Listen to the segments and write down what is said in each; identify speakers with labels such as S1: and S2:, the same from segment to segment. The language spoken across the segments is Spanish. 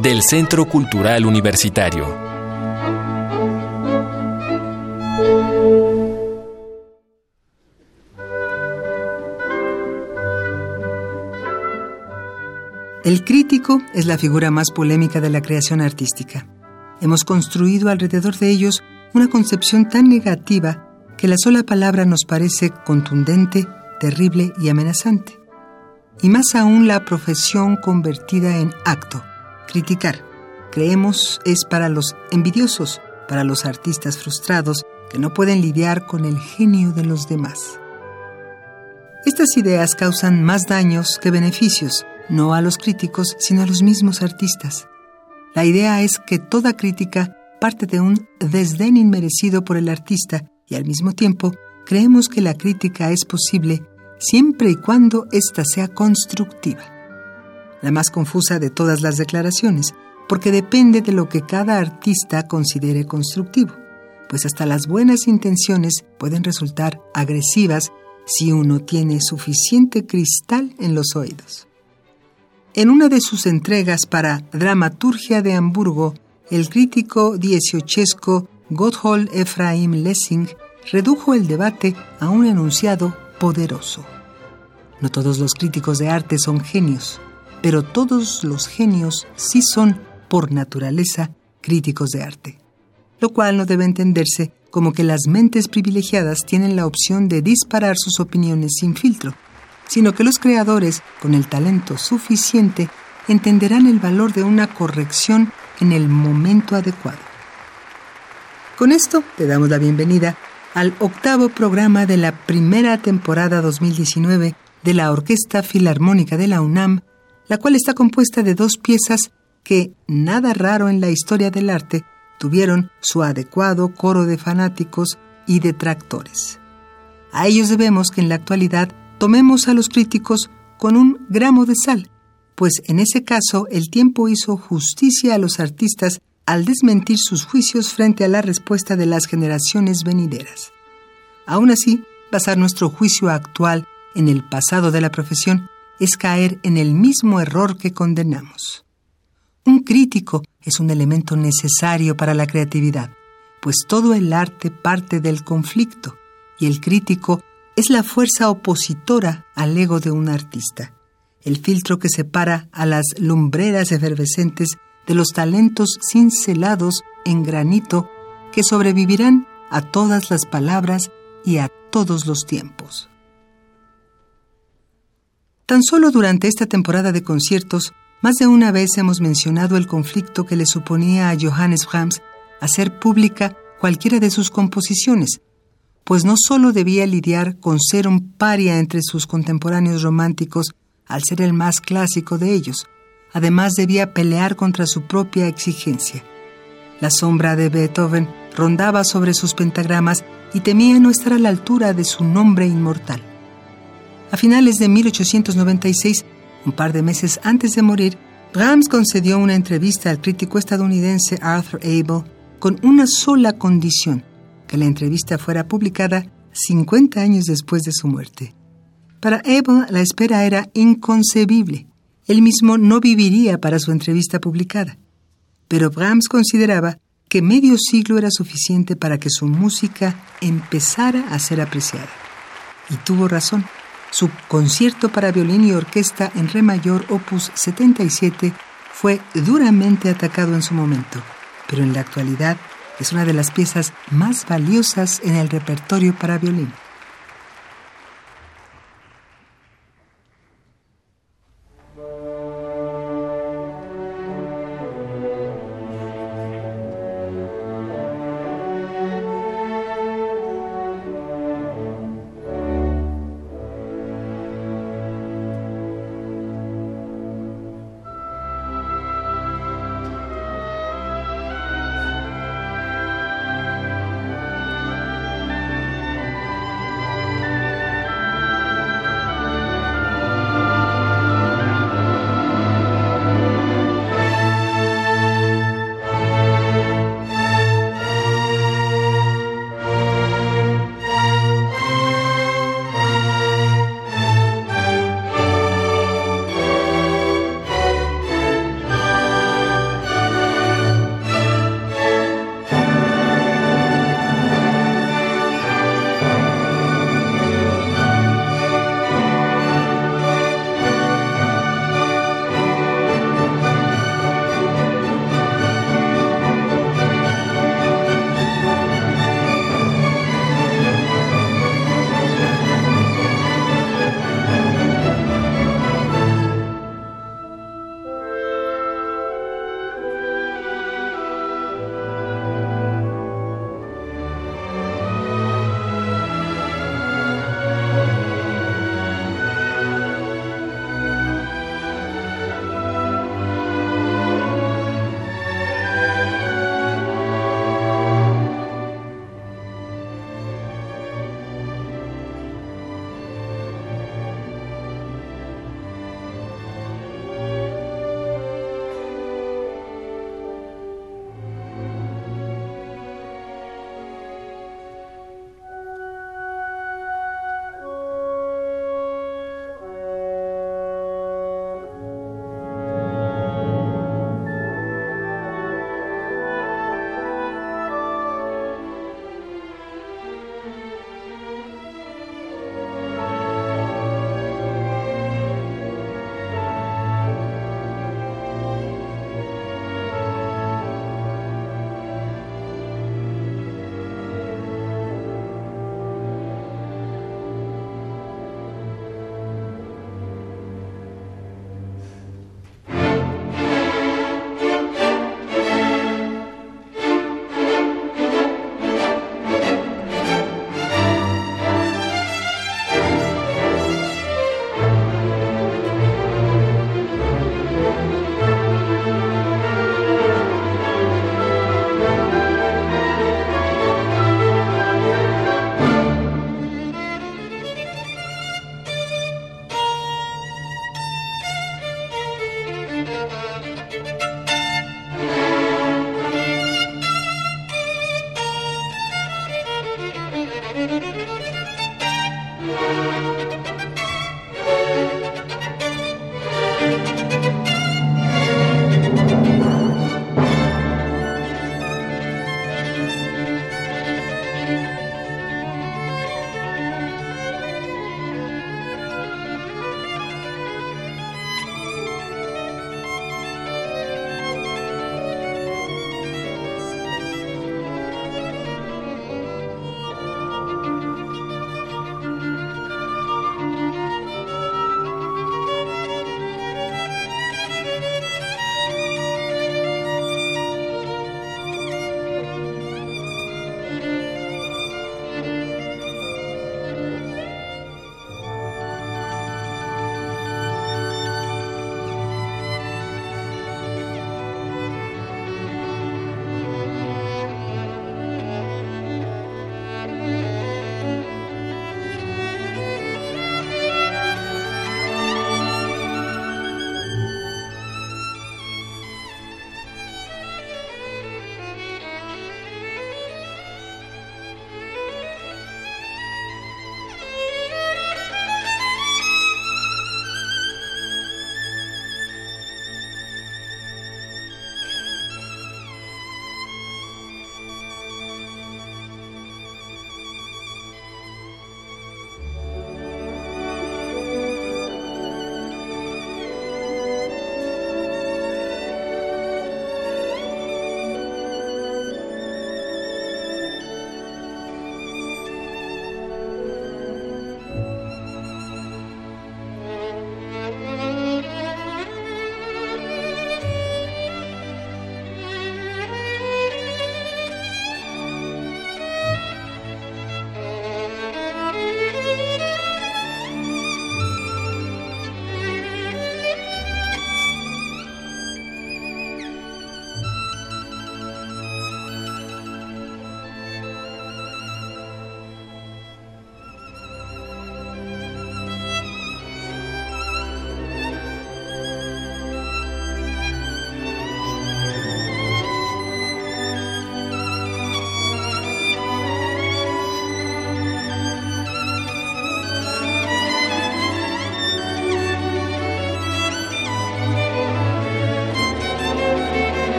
S1: del Centro Cultural Universitario.
S2: El crítico es la figura más polémica de la creación artística. Hemos construido alrededor de ellos una concepción tan negativa que la sola palabra nos parece contundente, terrible y amenazante. Y más aún la profesión convertida en acto, criticar. Creemos es para los envidiosos, para los artistas frustrados que no pueden lidiar con el genio de los demás. Estas ideas causan más daños que beneficios, no a los críticos, sino a los mismos artistas. La idea es que toda crítica parte de un desdén inmerecido por el artista y al mismo tiempo creemos que la crítica es posible siempre y cuando ésta sea constructiva la más confusa de todas las declaraciones, porque depende de lo que cada artista considere constructivo, pues hasta las buenas intenciones pueden resultar agresivas si uno tiene suficiente cristal en los oídos. En una de sus entregas para Dramaturgia de Hamburgo, el crítico dieciochesco Gotthold Ephraim Lessing redujo el debate a un enunciado poderoso. No todos los críticos de arte son genios, pero todos los genios sí son, por naturaleza, críticos de arte, lo cual no debe entenderse como que las mentes privilegiadas tienen la opción de disparar sus opiniones sin filtro, sino que los creadores, con el talento suficiente, entenderán el valor de una corrección en el momento adecuado. Con esto te damos la bienvenida al octavo programa de la primera temporada 2019 de la Orquesta Filarmónica de la UNAM la cual está compuesta de dos piezas que, nada raro en la historia del arte, tuvieron su adecuado coro de fanáticos y detractores. A ellos debemos que en la actualidad tomemos a los críticos con un gramo de sal, pues en ese caso el tiempo hizo justicia a los artistas al desmentir sus juicios frente a la respuesta de las generaciones venideras. Aún así, basar nuestro juicio actual en el pasado de la profesión es caer en el mismo error que condenamos. Un crítico es un elemento necesario para la creatividad, pues todo el arte parte del conflicto y el crítico es la fuerza opositora al ego de un artista, el filtro que separa a las lumbreras efervescentes de los talentos cincelados en granito que sobrevivirán a todas las palabras y a todos los tiempos. Tan solo durante esta temporada de conciertos, más de una vez hemos mencionado el conflicto que le suponía a Johannes Brahms hacer pública cualquiera de sus composiciones, pues no solo debía lidiar con ser un paria entre sus contemporáneos románticos al ser el más clásico de ellos, además debía pelear contra su propia exigencia. La sombra de Beethoven rondaba sobre sus pentagramas y temía no estar a la altura de su nombre inmortal. A finales de 1896, un par de meses antes de morir, Brahms concedió una entrevista al crítico estadounidense Arthur Abel con una sola condición, que la entrevista fuera publicada 50 años después de su muerte. Para Abel la espera era inconcebible. Él mismo no viviría para su entrevista publicada. Pero Brahms consideraba que medio siglo era suficiente para que su música empezara a ser apreciada. Y tuvo razón. Su concierto para violín y orquesta en re mayor opus 77 fue duramente atacado en su momento, pero en la actualidad es una de las piezas más valiosas en el repertorio para violín.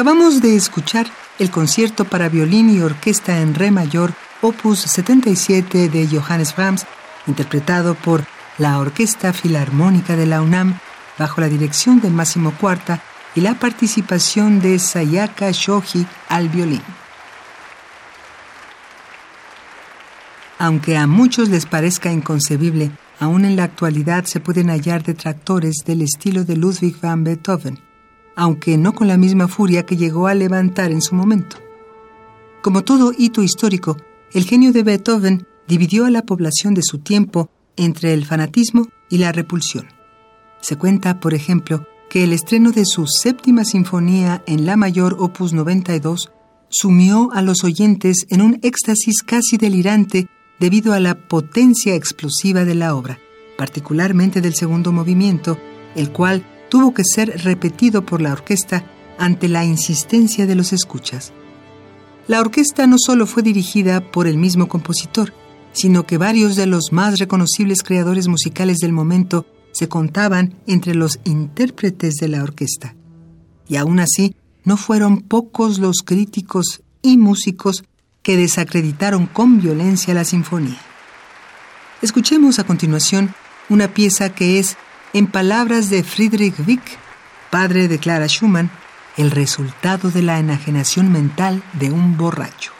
S2: Acabamos de escuchar el concierto para violín y orquesta en re mayor, opus 77 de Johannes Brahms, interpretado por la Orquesta Filarmónica de la UNAM bajo la dirección de Máximo Cuarta y la participación de Sayaka Shoji al violín. Aunque a muchos les parezca inconcebible, aún en la actualidad se pueden hallar detractores del estilo de Ludwig van Beethoven aunque no con la misma furia que llegó a levantar en su momento. Como todo hito histórico, el genio de Beethoven dividió a la población de su tiempo entre el fanatismo y la repulsión. Se cuenta, por ejemplo, que el estreno de su séptima sinfonía en La Mayor Opus 92 sumió a los oyentes en un éxtasis casi delirante debido a la potencia explosiva de la obra, particularmente del segundo movimiento, el cual tuvo que ser repetido por la orquesta ante la insistencia de los escuchas. La orquesta no solo fue dirigida por el mismo compositor, sino que varios de los más reconocibles creadores musicales del momento se contaban entre los intérpretes de la orquesta. Y aún así, no fueron pocos los críticos y músicos que desacreditaron con violencia la sinfonía. Escuchemos a continuación una pieza que es en palabras de Friedrich Wick, padre de Clara Schumann, el resultado de la enajenación mental de un borracho.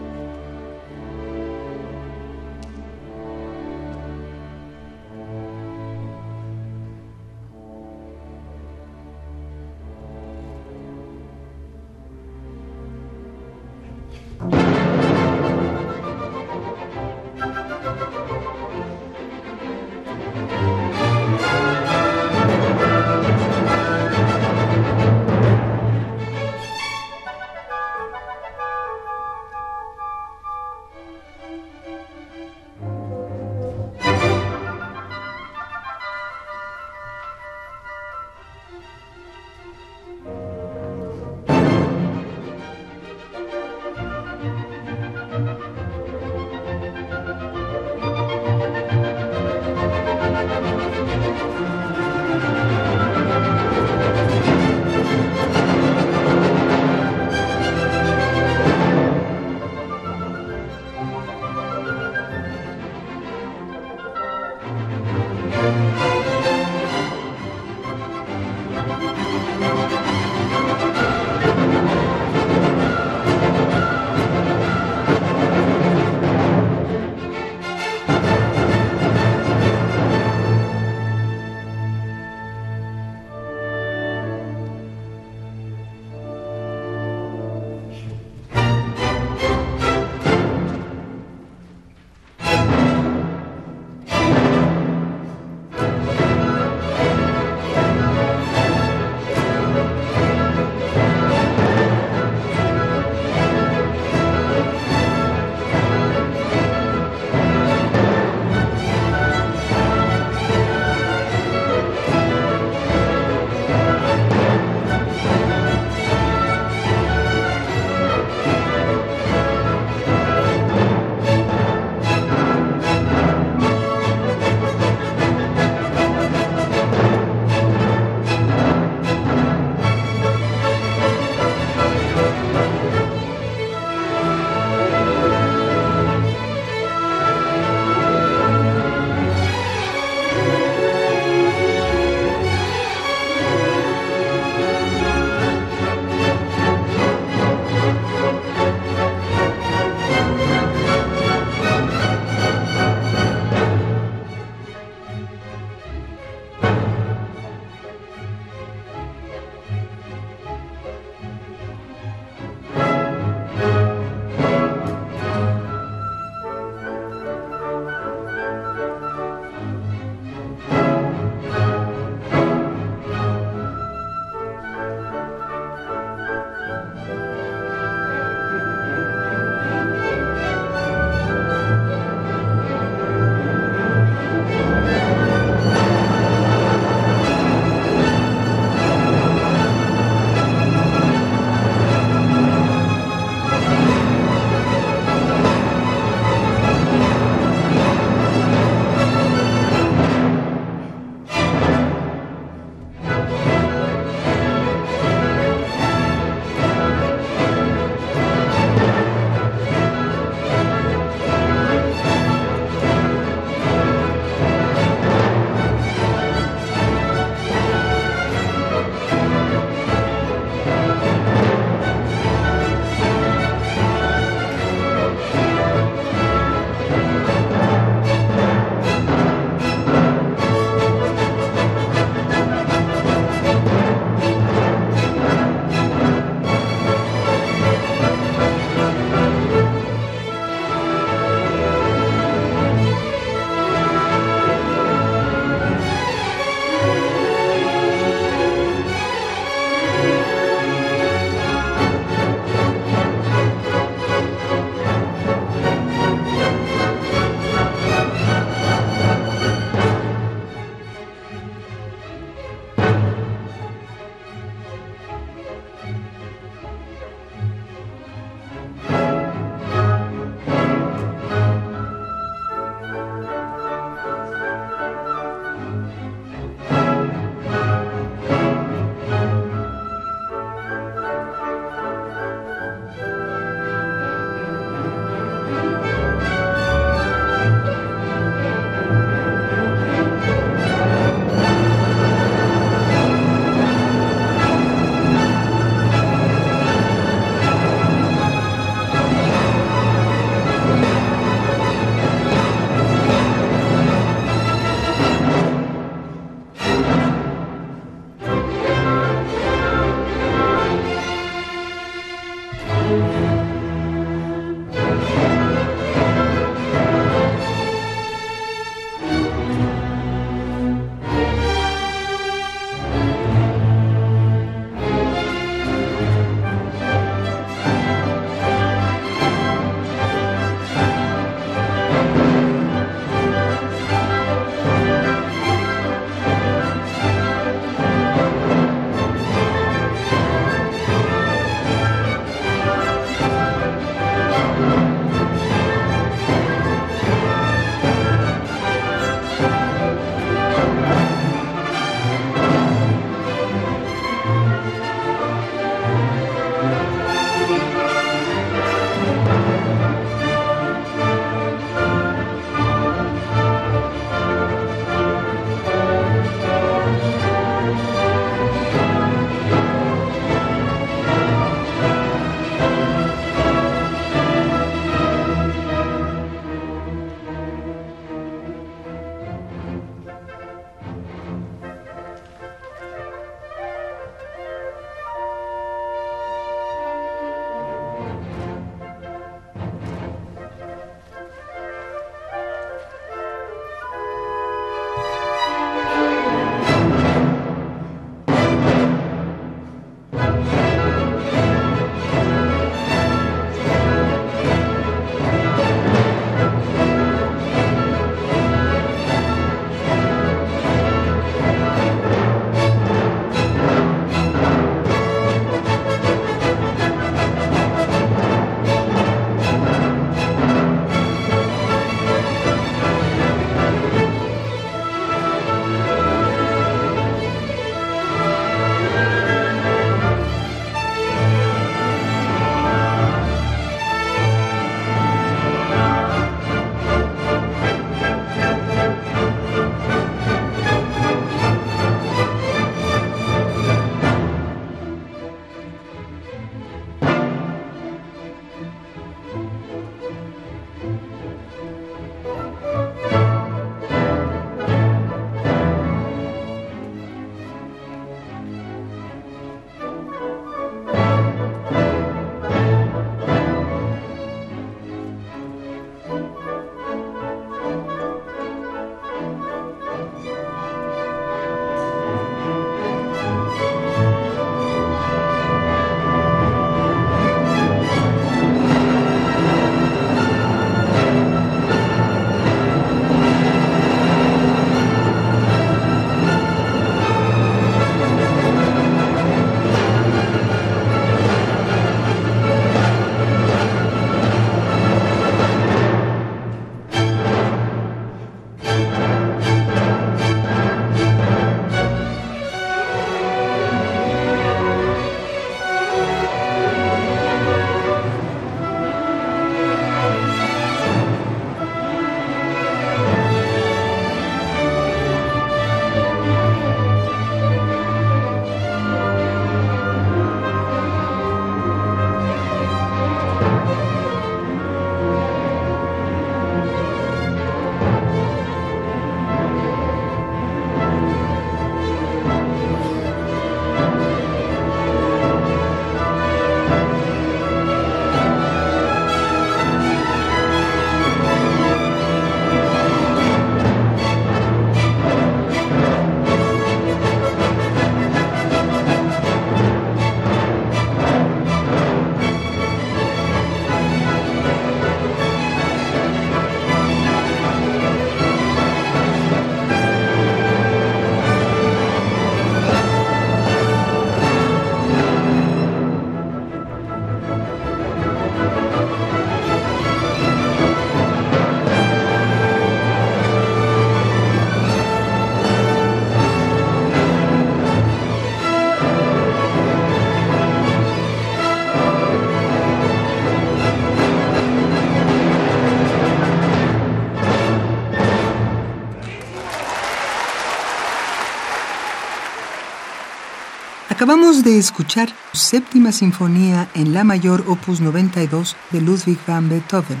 S2: Acabamos de escuchar Séptima Sinfonía en La Mayor Opus 92 de Ludwig van Beethoven,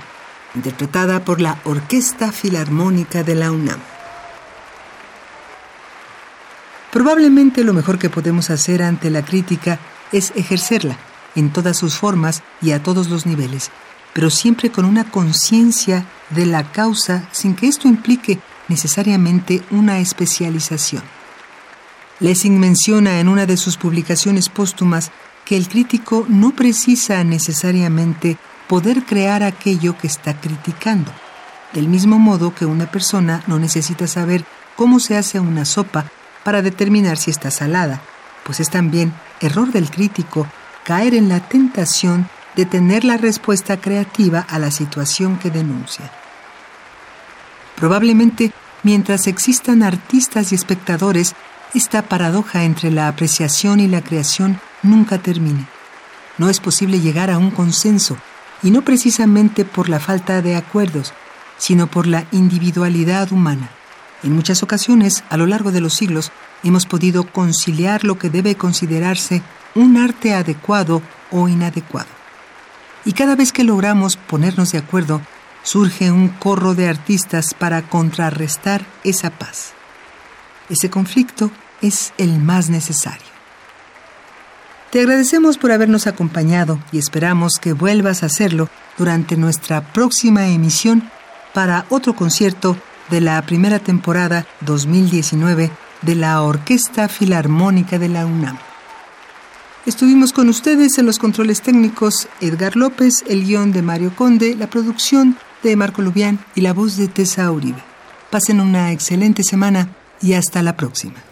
S2: interpretada por la Orquesta Filarmónica de la UNAM. Probablemente lo mejor que podemos hacer ante la crítica es ejercerla en todas sus formas y a todos los niveles, pero siempre con una conciencia de la causa sin que esto implique necesariamente una especialización. Lessing menciona en una de sus publicaciones póstumas que el crítico no precisa necesariamente poder crear aquello que está criticando, del mismo modo que una persona no necesita saber cómo se hace una sopa para determinar si está salada, pues es también error del crítico caer en la tentación de tener la respuesta creativa a la situación que denuncia. Probablemente, mientras existan artistas y espectadores, esta paradoja entre la apreciación y la creación nunca termine. No es posible llegar a un consenso, y no precisamente por la falta de acuerdos, sino por la individualidad humana. En muchas ocasiones, a lo largo de los siglos, hemos podido conciliar lo que debe considerarse un arte adecuado o inadecuado. Y cada vez que logramos ponernos de acuerdo, surge un corro de artistas para contrarrestar esa paz. Ese conflicto es el más necesario. Te agradecemos por habernos acompañado y esperamos que vuelvas a hacerlo durante nuestra próxima emisión para otro concierto de la primera temporada 2019 de la Orquesta Filarmónica de la UNAM. Estuvimos con ustedes en los controles técnicos Edgar López, el guion de Mario Conde, la producción de Marco Lubián y la voz de Tessa Uribe. Pasen una excelente semana y hasta la próxima.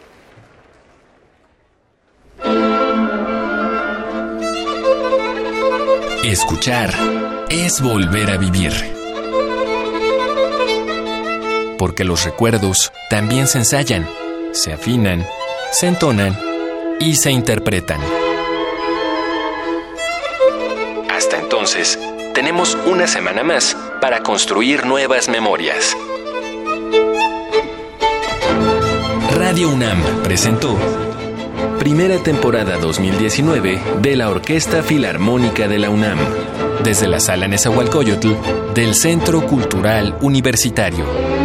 S1: Escuchar es volver a vivir porque los recuerdos también se ensayan, se afinan, se entonan y se interpretan. Hasta entonces, tenemos una semana más para construir nuevas memorias. Radio UNAM presentó Primera temporada 2019 de la Orquesta Filarmónica de la UNAM, desde la Sala Nezahualcóyotl del Centro Cultural Universitario.